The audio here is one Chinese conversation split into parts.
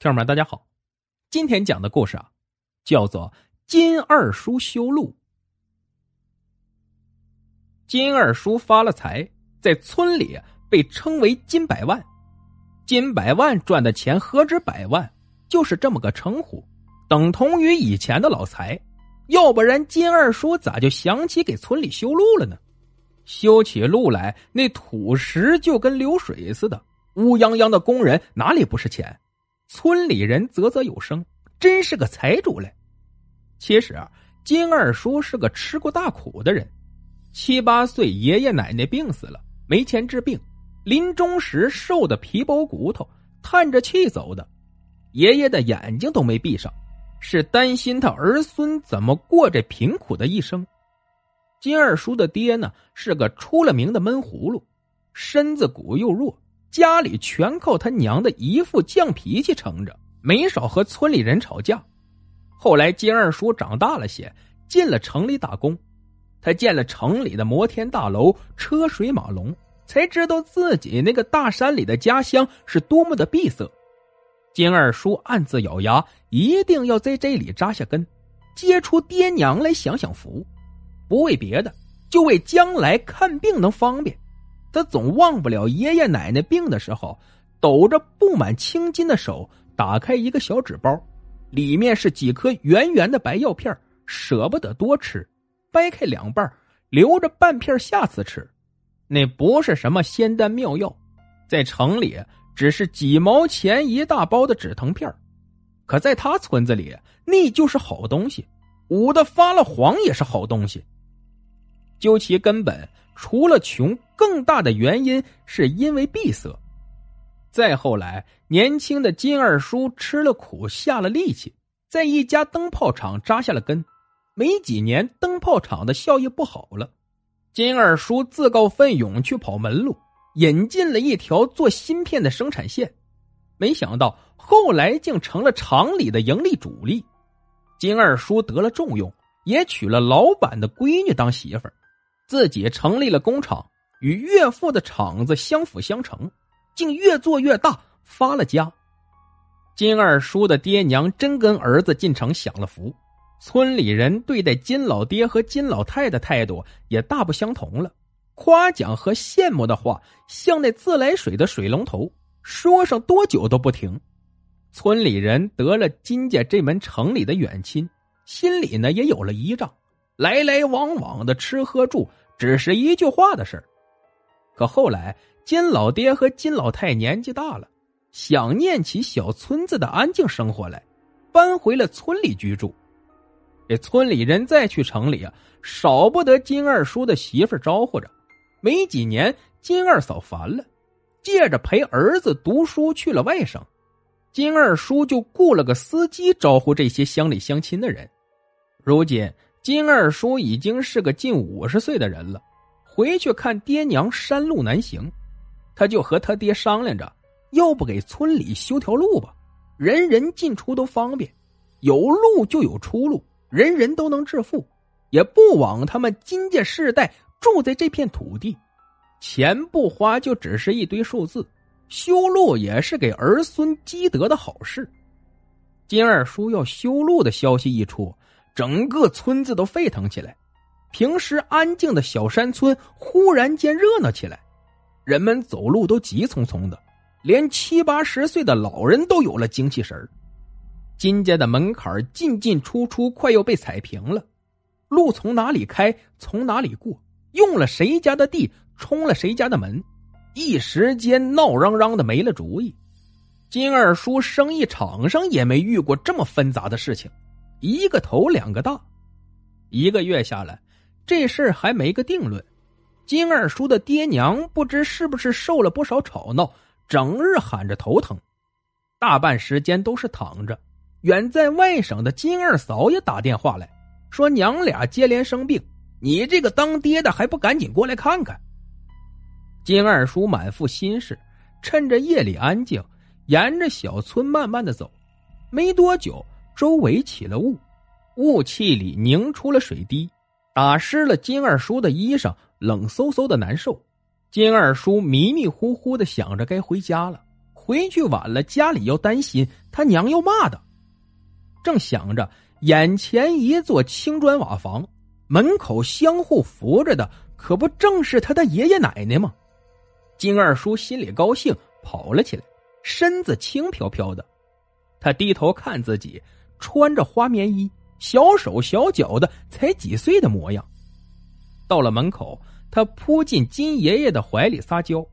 听众们，大家好，今天讲的故事啊，叫做金二叔修路。金二叔发了财，在村里被称为金百万，金百万赚的钱何止百万，就是这么个称呼，等同于以前的老财。要不然金二叔咋就想起给村里修路了呢？修起路来，那土石就跟流水似的，乌泱泱的工人哪里不是钱？村里人啧啧有声，真是个财主嘞。其实啊，金二叔是个吃过大苦的人。七八岁，爷爷奶奶病死了，没钱治病，临终时瘦的皮包骨头，叹着气走的。爷爷的眼睛都没闭上，是担心他儿孙怎么过这贫苦的一生。金二叔的爹呢，是个出了名的闷葫芦，身子骨又弱。家里全靠他娘的一副犟脾气撑着，没少和村里人吵架。后来金二叔长大了些，进了城里打工。他见了城里的摩天大楼、车水马龙，才知道自己那个大山里的家乡是多么的闭塞。金二叔暗自咬牙，一定要在这里扎下根，接出爹娘来享享福。不为别的，就为将来看病能方便。他总忘不了爷爷奶奶病的时候，抖着布满青筋的手，打开一个小纸包，里面是几颗圆圆的白药片，舍不得多吃，掰开两半，留着半片下次吃。那不是什么仙丹妙药，在城里只是几毛钱一大包的止疼片，可在他村子里，那就是好东西，捂得发了黄也是好东西。究其根本。除了穷，更大的原因是因为闭塞。再后来，年轻的金二叔吃了苦，下了力气，在一家灯泡厂扎下了根。没几年，灯泡厂的效益不好了。金二叔自告奋勇去跑门路，引进了一条做芯片的生产线。没想到后来竟成了厂里的盈利主力。金二叔得了重用，也娶了老板的闺女当媳妇儿。自己成立了工厂，与岳父的厂子相辅相成，竟越做越大，发了家。金二叔的爹娘真跟儿子进城享了福，村里人对待金老爹和金老太的态度也大不相同了，夸奖和羡慕的话像那自来水的水龙头，说上多久都不停。村里人得了金家这门城里的远亲，心里呢也有了依仗。来来往往的吃喝住，只是一句话的事儿。可后来，金老爹和金老太年纪大了，想念起小村子的安静生活来，搬回了村里居住。这村里人再去城里啊，少不得金二叔的媳妇招呼着。没几年，金二嫂烦了，借着陪儿子读书去了外省，金二叔就雇了个司机招呼这些乡里乡亲的人。如今。金二叔已经是个近五十岁的人了，回去看爹娘山路难行，他就和他爹商量着，要不给村里修条路吧，人人进出都方便，有路就有出路，人人都能致富，也不枉他们金家世代住在这片土地，钱不花就只是一堆数字，修路也是给儿孙积德的好事。金二叔要修路的消息一出。整个村子都沸腾起来，平时安静的小山村忽然间热闹起来，人们走路都急匆匆的，连七八十岁的老人都有了精气神金家的门槛进进出出快要被踩平了，路从哪里开，从哪里过，用了谁家的地，冲了谁家的门，一时间闹嚷嚷的没了主意。金二叔生意场上也没遇过这么纷杂的事情。一个头两个大，一个月下来，这事儿还没个定论。金二叔的爹娘不知是不是受了不少吵闹，整日喊着头疼，大半时间都是躺着。远在外省的金二嫂也打电话来说：“娘俩接连生病，你这个当爹的还不赶紧过来看看？”金二叔满腹心事，趁着夜里安静，沿着小村慢慢的走，没多久。周围起了雾，雾气里凝出了水滴，打湿了金二叔的衣裳，冷飕飕的难受。金二叔迷迷糊糊的想着该回家了，回去晚了，家里要担心，他娘要骂的。正想着，眼前一座青砖瓦房，门口相互扶着的，可不正是他的爷爷奶奶吗？金二叔心里高兴，跑了起来，身子轻飘飘的。他低头看自己，穿着花棉衣，小手小脚的，才几岁的模样。到了门口，他扑进金爷爷的怀里撒娇，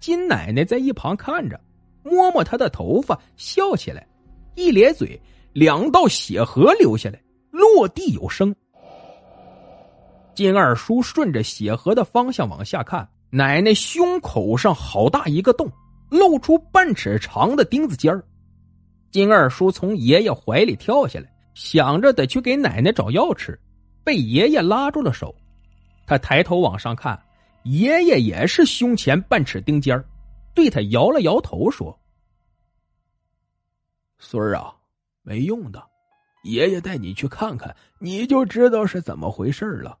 金奶奶在一旁看着，摸摸他的头发，笑起来，一咧嘴，两道血河流下来，落地有声。金二叔顺着血河的方向往下看，奶奶胸口上好大一个洞，露出半尺长的钉子尖儿。金二叔从爷爷怀里跳下来，想着得去给奶奶找药吃，被爷爷拉住了手。他抬头往上看，爷爷也是胸前半尺钉尖对他摇了摇头说：“孙儿啊，没用的，爷爷带你去看看，你就知道是怎么回事了。”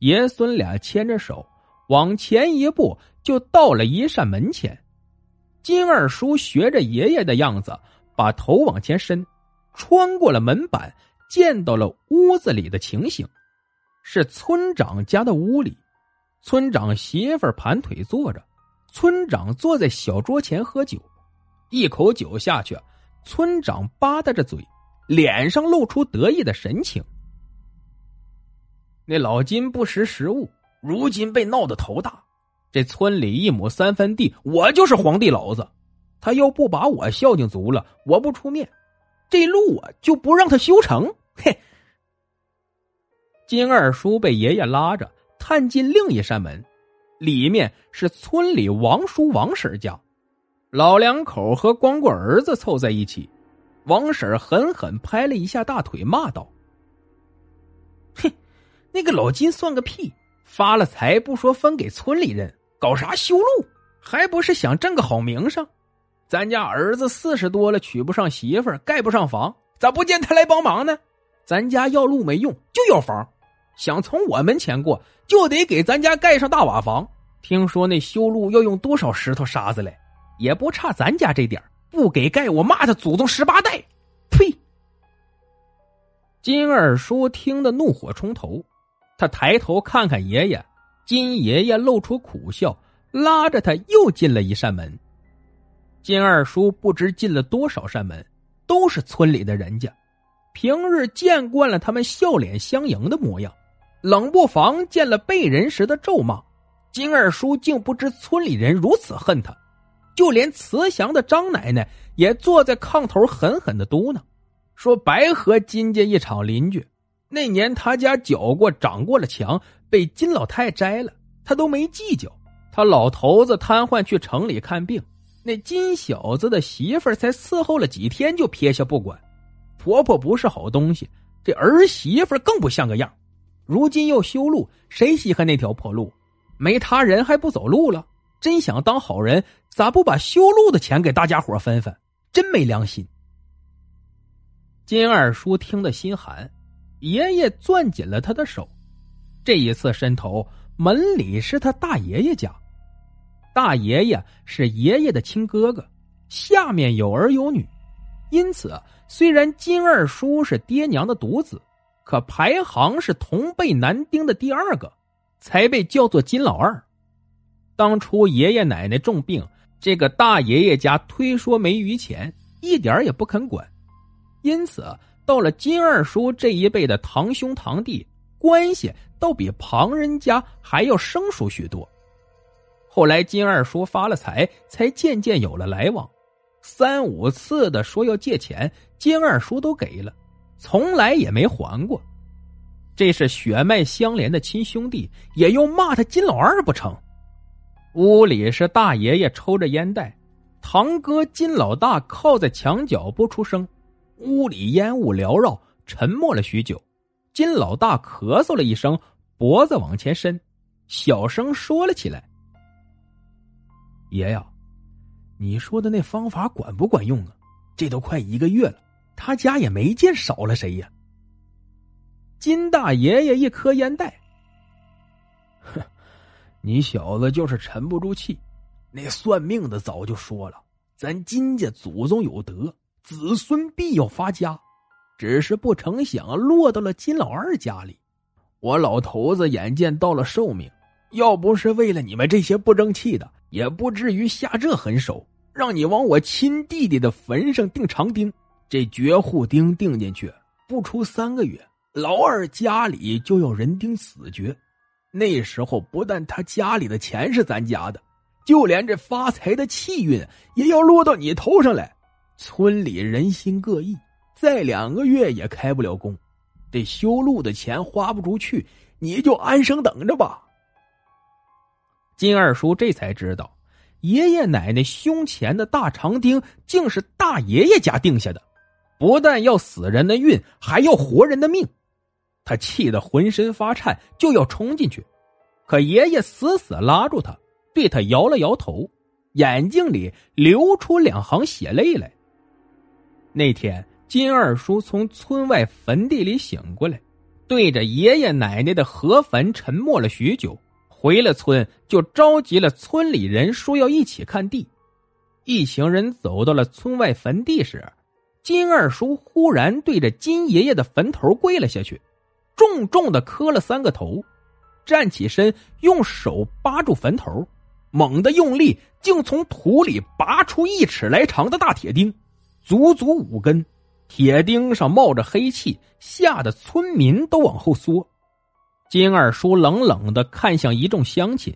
爷孙俩牵着手往前一步，就到了一扇门前。金二叔学着爷爷的样子，把头往前伸，穿过了门板，见到了屋子里的情形，是村长家的屋里。村长媳妇盘腿坐着，村长坐在小桌前喝酒，一口酒下去，村长吧嗒着嘴，脸上露出得意的神情。那老金不识时务，如今被闹得头大。这村里一亩三分地，我就是皇帝老子。他要不把我孝敬足了，我不出面，这路啊就不让他修成。嘿！金二叔被爷爷拉着探进另一扇门，里面是村里王叔王婶家，老两口和光棍儿子凑在一起。王婶狠狠拍了一下大腿，骂道：“哼，那个老金算个屁！发了财不说分给村里人。”搞啥修路？还不是想挣个好名声？咱家儿子四十多了，娶不上媳妇盖不上房，咋不见他来帮忙呢？咱家要路没用，就要房。想从我门前过，就得给咱家盖上大瓦房。听说那修路要用多少石头沙子嘞？也不差咱家这点不给盖，我骂他祖宗十八代！呸！金二叔听得怒火冲头，他抬头看看爷爷。金爷爷露出苦笑，拉着他又进了一扇门。金二叔不知进了多少扇门，都是村里的人家，平日见惯了他们笑脸相迎的模样，冷不防见了被人时的咒骂。金二叔竟不知村里人如此恨他，就连慈祥的张奶奶也坐在炕头狠狠的嘟囔，说：“白和金家一场邻居。”那年他家搅过长过了墙，被金老太摘了，他都没计较。他老头子瘫痪去城里看病，那金小子的媳妇儿才伺候了几天就撇下不管。婆婆不是好东西，这儿媳妇更不像个样。如今要修路，谁稀罕那条破路？没他人还不走路了？真想当好人，咋不把修路的钱给大家伙分分？真没良心！金二叔听得心寒。爷爷攥紧了他的手，这一次伸头，门里是他大爷爷家。大爷爷是爷爷的亲哥哥，下面有儿有女，因此虽然金二叔是爹娘的独子，可排行是同辈男丁的第二个，才被叫做金老二。当初爷爷奶奶重病，这个大爷爷家推说没余钱，一点也不肯管，因此。到了金二叔这一辈的堂兄堂弟关系，倒比旁人家还要生疏许多。后来金二叔发了财，才渐渐有了来往，三五次的说要借钱，金二叔都给了，从来也没还过。这是血脉相连的亲兄弟，也又骂他金老二不成？屋里是大爷爷抽着烟袋，堂哥金老大靠在墙角不出声。屋里烟雾缭绕，沉默了许久。金老大咳嗽了一声，脖子往前伸，小声说了起来：“爷呀，你说的那方法管不管用啊？这都快一个月了，他家也没见少了谁呀。”金大爷爷一颗烟袋，哼，你小子就是沉不住气。那算命的早就说了，咱金家祖宗有德，子孙必要发家，只是不成想落到了金老二家里。我老头子眼见到了寿命，要不是为了你们这些不争气的，也不至于下这狠手，让你往我亲弟弟的坟上钉长钉。这绝户钉钉进去，不出三个月，老二家里就要人钉死绝。那时候不但他家里的钱是咱家的，就连这发财的气运也要落到你头上来。村里人心各异，再两个月也开不了工。这修路的钱花不出去，你就安生等着吧。金二叔这才知道，爷爷奶奶胸前的大长钉竟是大爷爷家定下的，不但要死人的运，还要活人的命。他气得浑身发颤，就要冲进去，可爷爷死死拉住他，对他摇了摇头，眼睛里流出两行血泪来。那天。金二叔从村外坟地里醒过来，对着爷爷奶奶的河坟沉默了许久。回了村，就召集了村里人，说要一起看地。一行人走到了村外坟地时，金二叔忽然对着金爷爷的坟头跪了下去，重重的磕了三个头，站起身，用手扒住坟头，猛地用力，竟从土里拔出一尺来长的大铁钉，足足五根。铁钉上冒着黑气，吓得村民都往后缩。金二叔冷冷的看向一众乡亲：“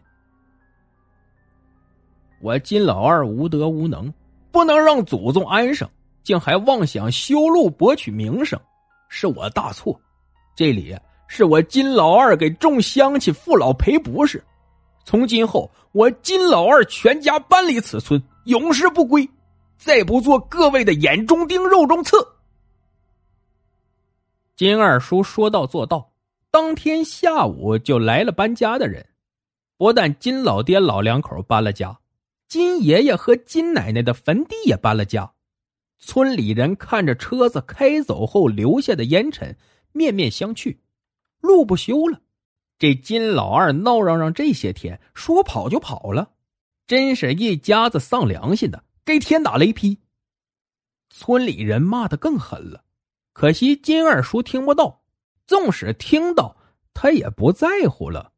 我金老二无德无能，不能让祖宗安生，竟还妄想修路博取名声，是我大错。这里是我金老二给众乡亲父老赔不是。从今后，我金老二全家搬离此村，永世不归，再不做各位的眼中钉、肉中刺。”金二叔说到做到，当天下午就来了搬家的人。不但金老爹老两口搬了家，金爷爷和金奶奶的坟地也搬了家。村里人看着车子开走后留下的烟尘，面面相觑，路不修了。这金老二闹嚷嚷这些天，说跑就跑了，真是一家子丧良心的，该天打雷劈。村里人骂的更狠了。可惜金二叔听不到，纵使听到，他也不在乎了。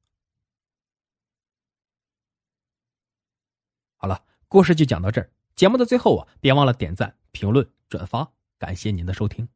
好了，故事就讲到这儿。节目的最后啊，别忘了点赞、评论、转发，感谢您的收听。